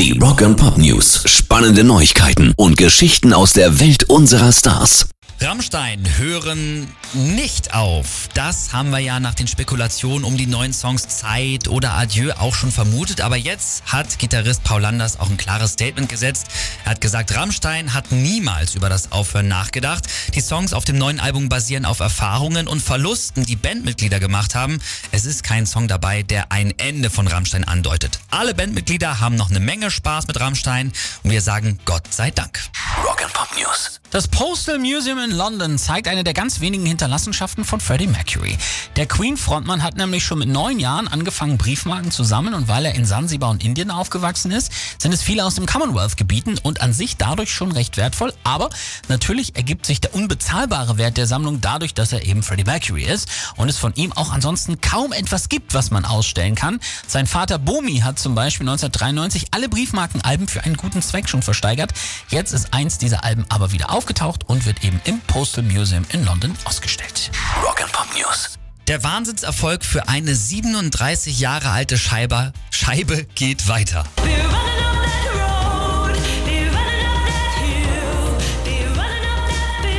Die Rock and Pop News. Spannende Neuigkeiten und Geschichten aus der Welt unserer Stars. Rammstein hören nicht auf. Das haben wir ja nach den Spekulationen um die neuen Songs Zeit oder Adieu auch schon vermutet. Aber jetzt hat Gitarrist Paul Landers auch ein klares Statement gesetzt. Er hat gesagt, Rammstein hat niemals über das Aufhören nachgedacht. Die Songs auf dem neuen Album basieren auf Erfahrungen und Verlusten, die Bandmitglieder gemacht haben. Es ist kein Song dabei, der ein Ende von Rammstein andeutet. Alle Bandmitglieder haben noch eine Menge Spaß mit Rammstein und wir sagen Gott sei Dank. Rock and Pop News. Das Postal Museum in London zeigt eine der ganz wenigen Hinterlassenschaften von Freddie Mercury. Der Queen-Frontmann hat nämlich schon mit neun Jahren angefangen, Briefmarken zu sammeln und weil er in Sansibar und Indien aufgewachsen ist, sind es viele aus dem Commonwealth-Gebieten und an sich dadurch schon recht wertvoll. Aber natürlich ergibt sich der unbezahlbare Wert der Sammlung dadurch, dass er eben Freddie Mercury ist und es von ihm auch ansonsten kaum etwas gibt, was man ausstellen kann. Sein Vater Bomi hat zum Beispiel 1993 alle Briefmarkenalben für einen guten Zweck schon versteigert. Jetzt ist eins dieser Alben aber wieder aufgetaucht und wird eben im Postal Museum in London ausgestellt. Rock and Pop News. Der Wahnsinnserfolg für eine 37 Jahre alte Scheibe, Scheibe geht weiter.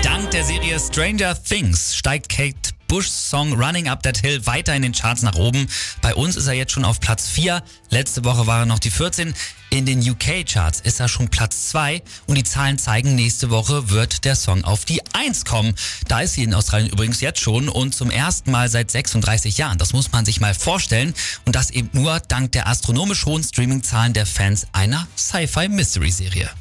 Dank der Serie Stranger Things steigt Kate Bushs Song Running Up That Hill weiter in den Charts nach oben. Bei uns ist er jetzt schon auf Platz 4. Letzte Woche war er noch die 14. In den UK-Charts ist er schon Platz 2 und die Zahlen zeigen, nächste Woche wird der Song auf die 1 kommen. Da ist sie in Australien übrigens jetzt schon und zum ersten Mal seit 36 Jahren. Das muss man sich mal vorstellen und das eben nur dank der astronomisch hohen Streaming-Zahlen der Fans einer Sci-Fi-Mystery-Serie.